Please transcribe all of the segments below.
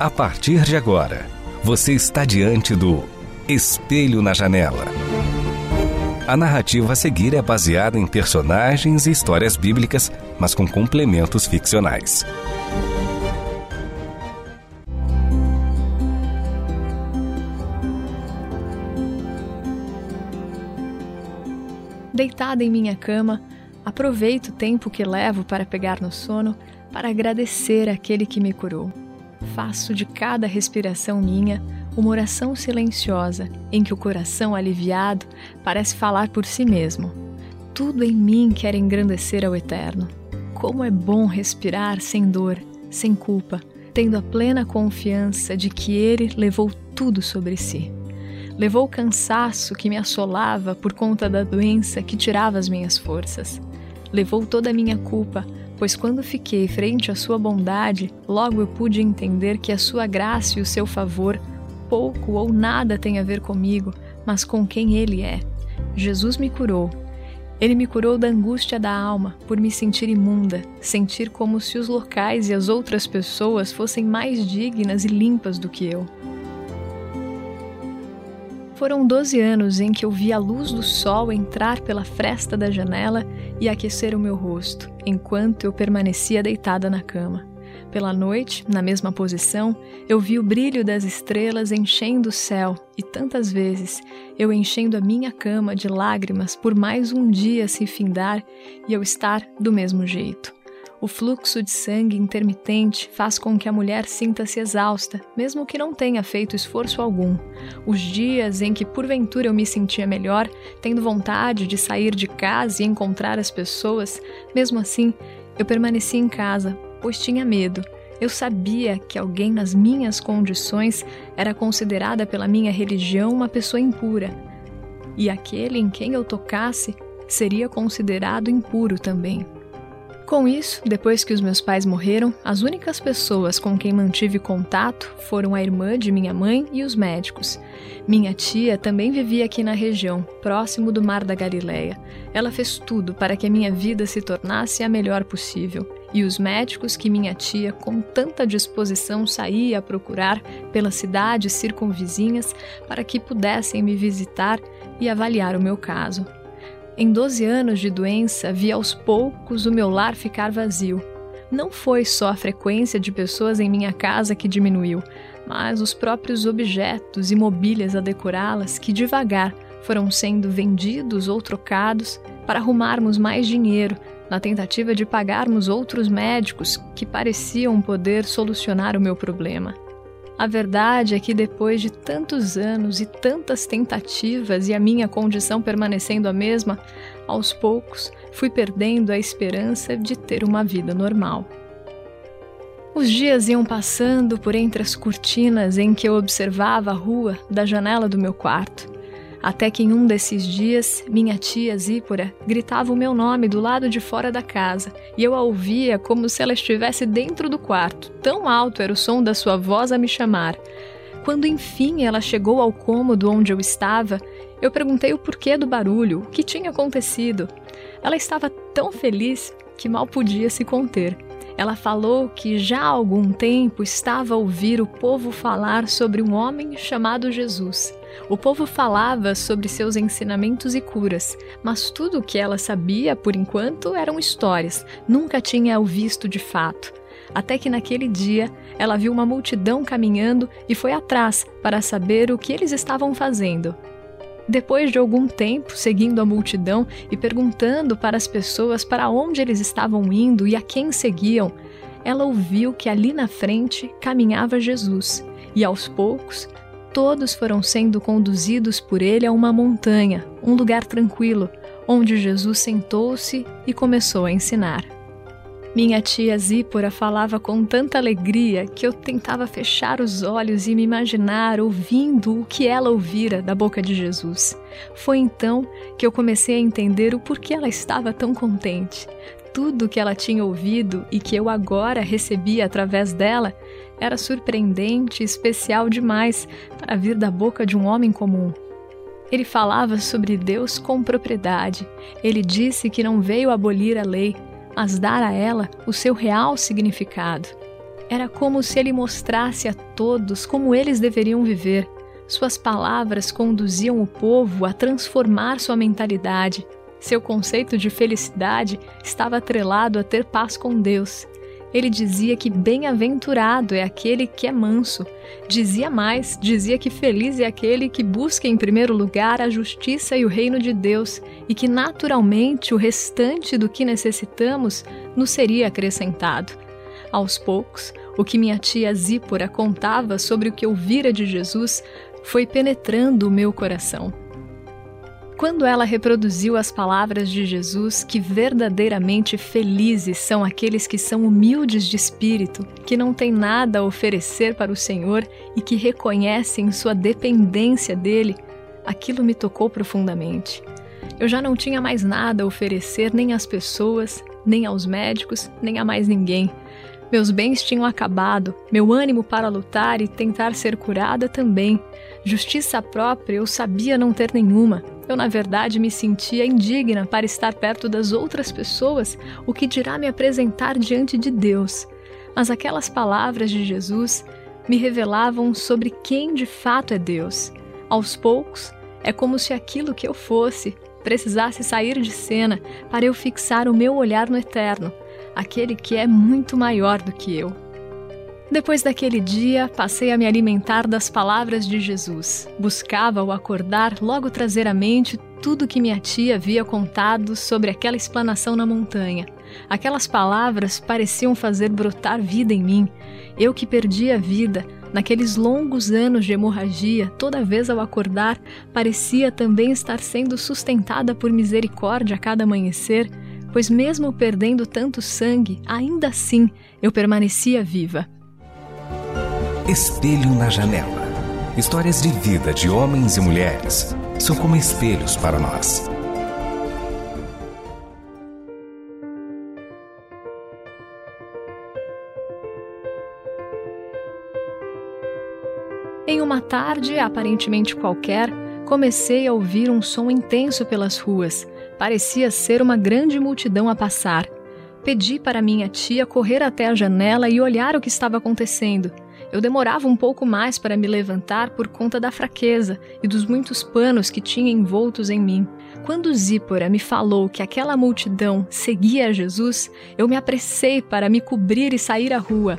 A partir de agora, você está diante do Espelho na Janela. A narrativa a seguir é baseada em personagens e histórias bíblicas, mas com complementos ficcionais. Deitada em minha cama, aproveito o tempo que levo para pegar no sono para agradecer aquele que me curou. Faço de cada respiração minha uma oração silenciosa em que o coração aliviado parece falar por si mesmo. Tudo em mim quer engrandecer ao Eterno. Como é bom respirar sem dor, sem culpa, tendo a plena confiança de que Ele levou tudo sobre si. Levou o cansaço que me assolava por conta da doença que tirava as minhas forças. Levou toda a minha culpa, pois quando fiquei frente à sua bondade, logo eu pude entender que a sua graça e o seu favor pouco ou nada tem a ver comigo, mas com quem ele é. Jesus me curou. Ele me curou da angústia da alma, por me sentir imunda, sentir como se os locais e as outras pessoas fossem mais dignas e limpas do que eu. Foram 12 anos em que eu vi a luz do sol entrar pela fresta da janela e aquecer o meu rosto, enquanto eu permanecia deitada na cama. Pela noite, na mesma posição, eu vi o brilho das estrelas enchendo o céu e tantas vezes eu enchendo a minha cama de lágrimas por mais um dia se findar e eu estar do mesmo jeito. O fluxo de sangue intermitente faz com que a mulher sinta-se exausta, mesmo que não tenha feito esforço algum. Os dias em que porventura eu me sentia melhor, tendo vontade de sair de casa e encontrar as pessoas, mesmo assim, eu permaneci em casa, pois tinha medo. Eu sabia que alguém nas minhas condições era considerada pela minha religião uma pessoa impura, e aquele em quem eu tocasse seria considerado impuro também. Com isso, depois que os meus pais morreram, as únicas pessoas com quem mantive contato foram a irmã de minha mãe e os médicos. Minha tia também vivia aqui na região, próximo do Mar da Galileia. Ela fez tudo para que a minha vida se tornasse a melhor possível. E os médicos que minha tia, com tanta disposição, saía a procurar pelas cidades circunvizinhas para que pudessem me visitar e avaliar o meu caso. Em 12 anos de doença, vi aos poucos o meu lar ficar vazio. Não foi só a frequência de pessoas em minha casa que diminuiu, mas os próprios objetos e mobílias a decorá-las que devagar foram sendo vendidos ou trocados para arrumarmos mais dinheiro na tentativa de pagarmos outros médicos que pareciam poder solucionar o meu problema. A verdade é que depois de tantos anos e tantas tentativas e a minha condição permanecendo a mesma, aos poucos fui perdendo a esperança de ter uma vida normal. Os dias iam passando por entre as cortinas em que eu observava a rua da janela do meu quarto. Até que em um desses dias, minha tia Zípora gritava o meu nome do lado de fora da casa, e eu a ouvia como se ela estivesse dentro do quarto, tão alto era o som da sua voz a me chamar. Quando enfim ela chegou ao cômodo onde eu estava, eu perguntei o porquê do barulho, o que tinha acontecido. Ela estava tão feliz que mal podia se conter. Ela falou que já há algum tempo estava a ouvir o povo falar sobre um homem chamado Jesus. O povo falava sobre seus ensinamentos e curas, mas tudo o que ela sabia, por enquanto, eram histórias, nunca tinha o visto de fato. Até que naquele dia ela viu uma multidão caminhando e foi atrás para saber o que eles estavam fazendo. Depois de algum tempo seguindo a multidão e perguntando para as pessoas para onde eles estavam indo e a quem seguiam, ela ouviu que ali na frente caminhava Jesus e aos poucos todos foram sendo conduzidos por ele a uma montanha, um lugar tranquilo, onde Jesus sentou-se e começou a ensinar. Minha tia Zípora falava com tanta alegria que eu tentava fechar os olhos e me imaginar ouvindo o que ela ouvira da boca de Jesus. Foi então que eu comecei a entender o porquê ela estava tão contente. Tudo que ela tinha ouvido e que eu agora recebia através dela era surpreendente e especial demais para vir da boca de um homem comum. Ele falava sobre Deus com propriedade. Ele disse que não veio abolir a lei, mas dar a ela o seu real significado. Era como se ele mostrasse a todos como eles deveriam viver. Suas palavras conduziam o povo a transformar sua mentalidade. Seu conceito de felicidade estava atrelado a ter paz com Deus ele dizia que bem-aventurado é aquele que é manso. Dizia mais, dizia que feliz é aquele que busca em primeiro lugar a justiça e o reino de Deus, e que naturalmente o restante do que necessitamos nos seria acrescentado. Aos poucos, o que minha tia Zípora contava sobre o que ouvira de Jesus foi penetrando o meu coração. Quando ela reproduziu as palavras de Jesus, que verdadeiramente felizes são aqueles que são humildes de espírito, que não têm nada a oferecer para o Senhor e que reconhecem sua dependência dele, aquilo me tocou profundamente. Eu já não tinha mais nada a oferecer nem às pessoas, nem aos médicos, nem a mais ninguém. Meus bens tinham acabado, meu ânimo para lutar e tentar ser curada também. Justiça própria eu sabia não ter nenhuma. Eu, na verdade, me sentia indigna para estar perto das outras pessoas, o que dirá me apresentar diante de Deus. Mas aquelas palavras de Jesus me revelavam sobre quem de fato é Deus. Aos poucos, é como se aquilo que eu fosse precisasse sair de cena para eu fixar o meu olhar no eterno, aquele que é muito maior do que eu. Depois daquele dia, passei a me alimentar das palavras de Jesus. Buscava ao acordar logo trazer à mente tudo que minha tia havia contado sobre aquela explanação na montanha. Aquelas palavras pareciam fazer brotar vida em mim. Eu que perdi a vida, naqueles longos anos de hemorragia, toda vez ao acordar, parecia também estar sendo sustentada por misericórdia a cada amanhecer, pois mesmo perdendo tanto sangue, ainda assim eu permanecia viva. Espelho na Janela. Histórias de vida de homens e mulheres são como espelhos para nós. Em uma tarde aparentemente qualquer, comecei a ouvir um som intenso pelas ruas. Parecia ser uma grande multidão a passar. Pedi para minha tia correr até a janela e olhar o que estava acontecendo. Eu demorava um pouco mais para me levantar por conta da fraqueza e dos muitos panos que tinha envoltos em mim. Quando Zípora me falou que aquela multidão seguia Jesus, eu me apressei para me cobrir e sair à rua.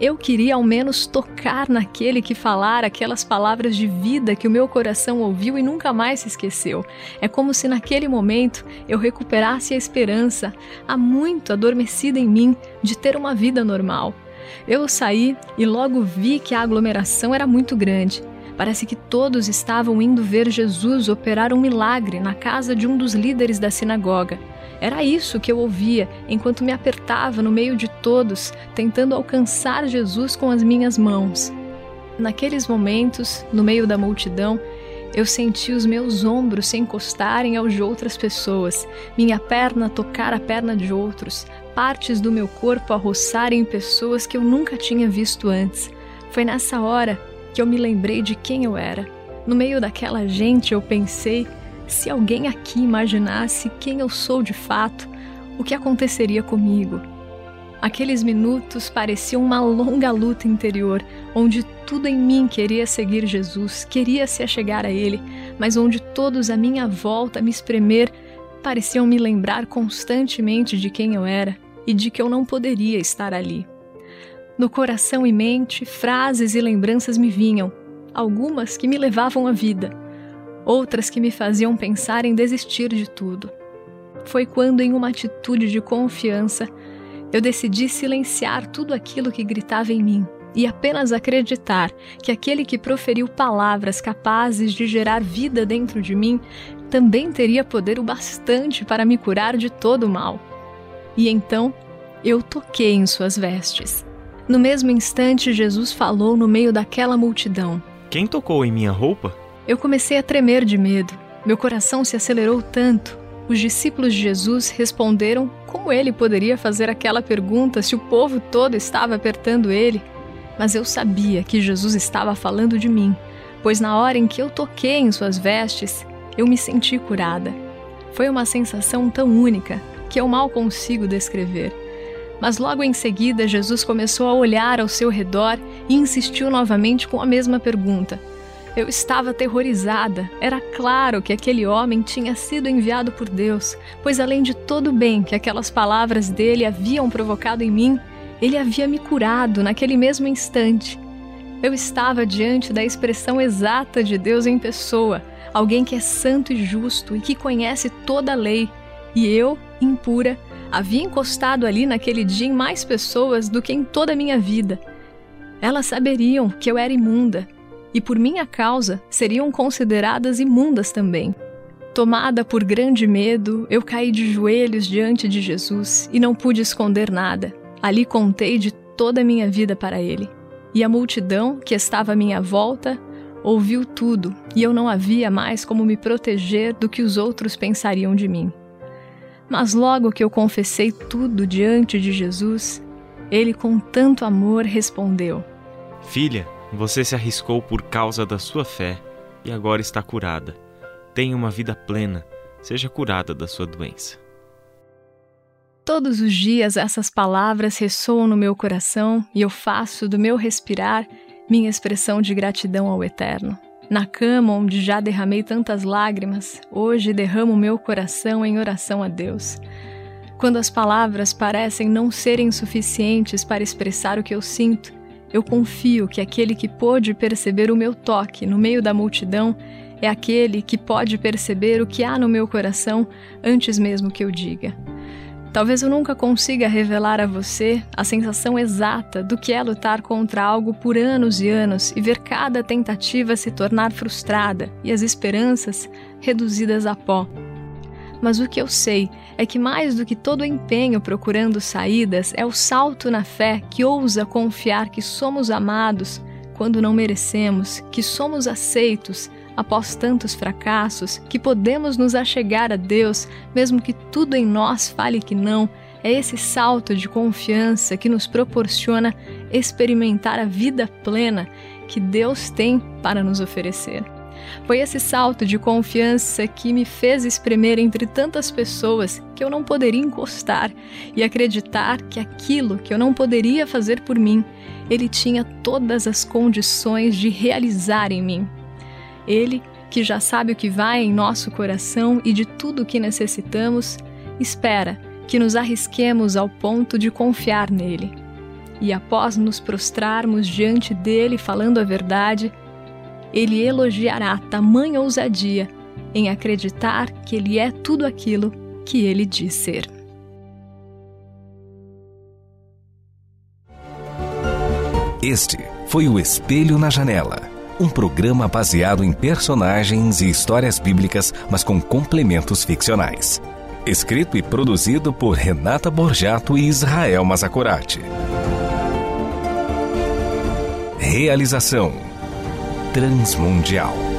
Eu queria ao menos tocar naquele que falara aquelas palavras de vida que o meu coração ouviu e nunca mais se esqueceu. É como se naquele momento eu recuperasse a esperança, há muito adormecida em mim, de ter uma vida normal. Eu saí e logo vi que a aglomeração era muito grande. Parece que todos estavam indo ver Jesus operar um milagre na casa de um dos líderes da sinagoga. Era isso que eu ouvia enquanto me apertava no meio de todos, tentando alcançar Jesus com as minhas mãos. Naqueles momentos, no meio da multidão, eu senti os meus ombros se encostarem aos de outras pessoas, minha perna tocar a perna de outros, partes do meu corpo a roçarem pessoas que eu nunca tinha visto antes. Foi nessa hora que eu me lembrei de quem eu era. No meio daquela gente, eu pensei: se alguém aqui imaginasse quem eu sou de fato, o que aconteceria comigo? Aqueles minutos pareciam uma longa luta interior, onde tudo em mim queria seguir Jesus, queria se achegar a Ele, mas onde todos à minha volta me espremer pareciam me lembrar constantemente de quem eu era e de que eu não poderia estar ali. No coração e mente, frases e lembranças me vinham, algumas que me levavam à vida, outras que me faziam pensar em desistir de tudo. Foi quando, em uma atitude de confiança, eu decidi silenciar tudo aquilo que gritava em mim e apenas acreditar que aquele que proferiu palavras capazes de gerar vida dentro de mim também teria poder o bastante para me curar de todo o mal. E então eu toquei em suas vestes. No mesmo instante, Jesus falou no meio daquela multidão: Quem tocou em minha roupa? Eu comecei a tremer de medo. Meu coração se acelerou tanto. Os discípulos de Jesus responderam como ele poderia fazer aquela pergunta se o povo todo estava apertando ele. Mas eu sabia que Jesus estava falando de mim, pois na hora em que eu toquei em suas vestes, eu me senti curada. Foi uma sensação tão única que eu mal consigo descrever. Mas logo em seguida, Jesus começou a olhar ao seu redor e insistiu novamente com a mesma pergunta. Eu estava aterrorizada. Era claro que aquele homem tinha sido enviado por Deus, pois além de todo o bem que aquelas palavras dele haviam provocado em mim, ele havia me curado naquele mesmo instante. Eu estava diante da expressão exata de Deus em pessoa, alguém que é santo e justo e que conhece toda a lei. E eu, impura, havia encostado ali naquele dia em mais pessoas do que em toda a minha vida. Elas saberiam que eu era imunda e, por minha causa, seriam consideradas imundas também. Tomada por grande medo, eu caí de joelhos diante de Jesus e não pude esconder nada. Ali contei de toda a minha vida para ele. E a multidão que estava à minha volta ouviu tudo, e eu não havia mais como me proteger do que os outros pensariam de mim. Mas logo que eu confessei tudo diante de Jesus, ele com tanto amor respondeu: Filha, você se arriscou por causa da sua fé e agora está curada. Tenha uma vida plena, seja curada da sua doença. Todos os dias essas palavras ressoam no meu coração e eu faço do meu respirar minha expressão de gratidão ao Eterno. Na cama onde já derramei tantas lágrimas, hoje derramo meu coração em oração a Deus. Quando as palavras parecem não serem suficientes para expressar o que eu sinto, eu confio que aquele que pôde perceber o meu toque no meio da multidão é aquele que pode perceber o que há no meu coração antes mesmo que eu diga. Talvez eu nunca consiga revelar a você a sensação exata do que é lutar contra algo por anos e anos e ver cada tentativa se tornar frustrada e as esperanças reduzidas a pó. Mas o que eu sei é que mais do que todo empenho procurando saídas é o salto na fé que ousa confiar que somos amados quando não merecemos, que somos aceitos após tantos fracassos, que podemos nos achegar a Deus, mesmo que tudo em nós fale que não, é esse salto de confiança que nos proporciona experimentar a vida plena que Deus tem para nos oferecer. Foi esse salto de confiança que me fez espremer entre tantas pessoas que eu não poderia encostar e acreditar que aquilo que eu não poderia fazer por mim, Ele tinha todas as condições de realizar em mim. Ele, que já sabe o que vai em nosso coração e de tudo o que necessitamos, espera que nos arrisquemos ao ponto de confiar nele. E após nos prostrarmos diante dele falando a verdade, ele elogiará tamanha ousadia em acreditar que ele é tudo aquilo que ele diz ser. Este foi o Espelho na Janela um programa baseado em personagens e histórias bíblicas, mas com complementos ficcionais. Escrito e produzido por Renata Borjato e Israel Mazacorati. Realização Transmundial.